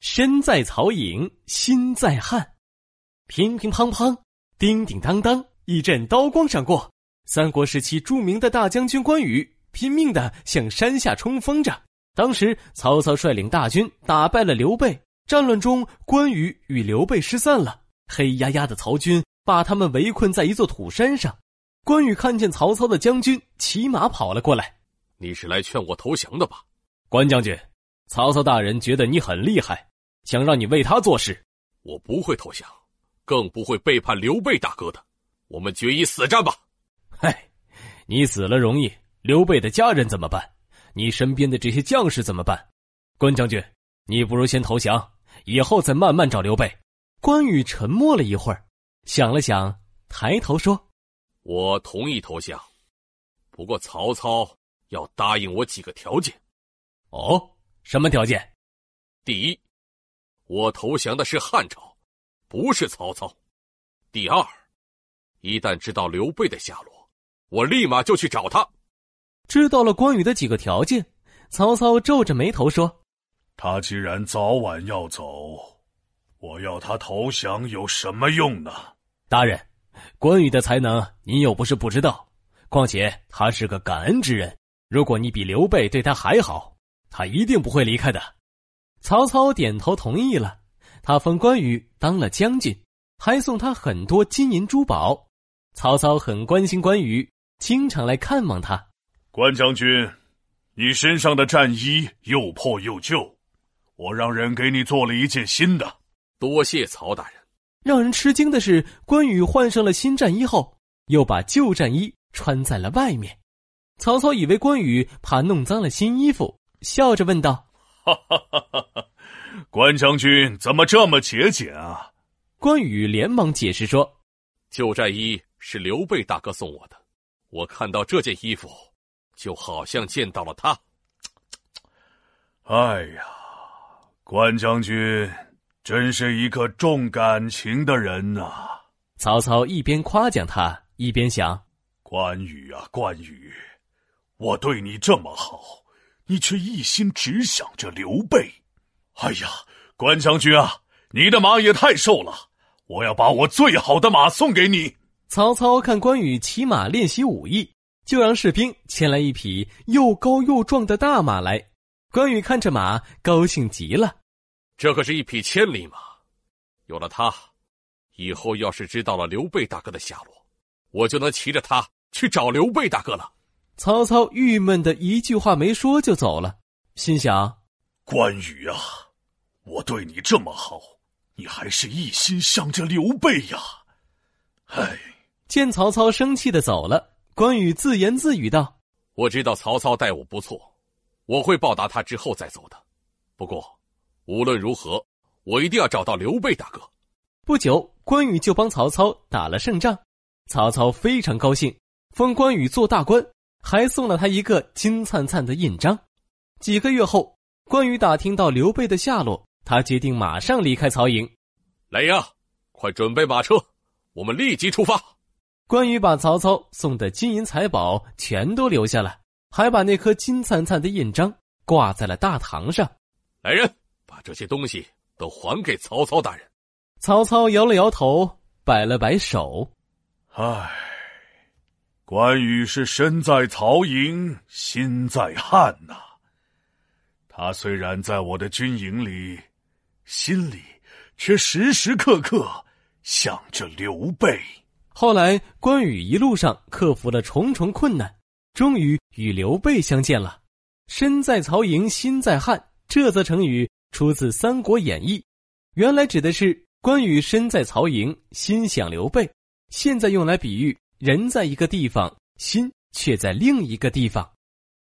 身在曹营心在汉。乒乒乓乓，叮叮当当，一阵刀光闪过。三国时期著名的大将军关羽拼命的向山下冲锋着。当时曹操率领大军打败了刘备，战乱中关羽与刘备失散了。黑压压的曹军把他们围困在一座土山上。关羽看见曹操的将军骑马跑了过来，你是来劝我投降的吧？关将军，曹操大人觉得你很厉害，想让你为他做事。我不会投降，更不会背叛刘备大哥的。我们决一死战吧！嗨，你死了容易，刘备的家人怎么办？你身边的这些将士怎么办？关将军，你不如先投降，以后再慢慢找刘备。关羽沉默了一会儿，想了想，抬头说：“我同意投降，不过曹操要答应我几个条件。”“哦，什么条件？”“第一，我投降的是汉朝，不是曹操。第二，一旦知道刘备的下落，我立马就去找他。”知道了关羽的几个条件，曹操皱着眉头说：“他既然早晚要走。”我要他投降有什么用呢？大人，关羽的才能您又不是不知道，况且他是个感恩之人。如果你比刘备对他还好，他一定不会离开的。曹操点头同意了，他封关羽当了将军，还送他很多金银珠宝。曹操很关心关羽，经常来看望他。关将军，你身上的战衣又破又旧，我让人给你做了一件新的。多谢曹大人。让人吃惊的是，关羽换上了新战衣后，又把旧战衣穿在了外面。曹操以为关羽怕弄脏了新衣服，笑着问道：“哈哈哈哈哈，关将军怎么这么节俭啊？”关羽连忙解释说：“旧战衣是刘备大哥送我的，我看到这件衣服，就好像见到了他。”哎呀，关将军。真是一个重感情的人呐！曹操一边夸奖他，一边想：关羽啊，关羽，我对你这么好，你却一心只想着刘备。哎呀，关将军啊，你的马也太瘦了，我要把我最好的马送给你。曹操看关羽骑马练习武艺，就让士兵牵来一匹又高又壮的大马来。关羽看着马，高兴极了。这可是一匹千里马，有了它，以后要是知道了刘备大哥的下落，我就能骑着它去找刘备大哥了。曹操郁闷的一句话没说就走了，心想：关羽啊，我对你这么好，你还是一心想着刘备呀？唉。见曹操生气的走了，关羽自言自语道：“我知道曹操待我不错，我会报答他之后再走的。不过。”无论如何，我一定要找到刘备大哥。不久，关羽就帮曹操打了胜仗，曹操非常高兴，封关羽做大官，还送了他一个金灿灿的印章。几个月后，关羽打听到刘备的下落，他决定马上离开曹营。来呀，快准备马车，我们立即出发。关羽把曹操送的金银财宝全都留下了，还把那颗金灿灿的印章挂在了大堂上。来人！把这些东西都还给曹操大人。曹操摇了摇头，摆了摆手：“唉，关羽是身在曹营心在汉呐。他虽然在我的军营里，心里却时时刻刻想着刘备。”后来，关羽一路上克服了重重困难，终于与刘备相见了。身在曹营心在汉，这则成语。出自《三国演义》，原来指的是关羽身在曹营，心想刘备；现在用来比喻人在一个地方，心却在另一个地方。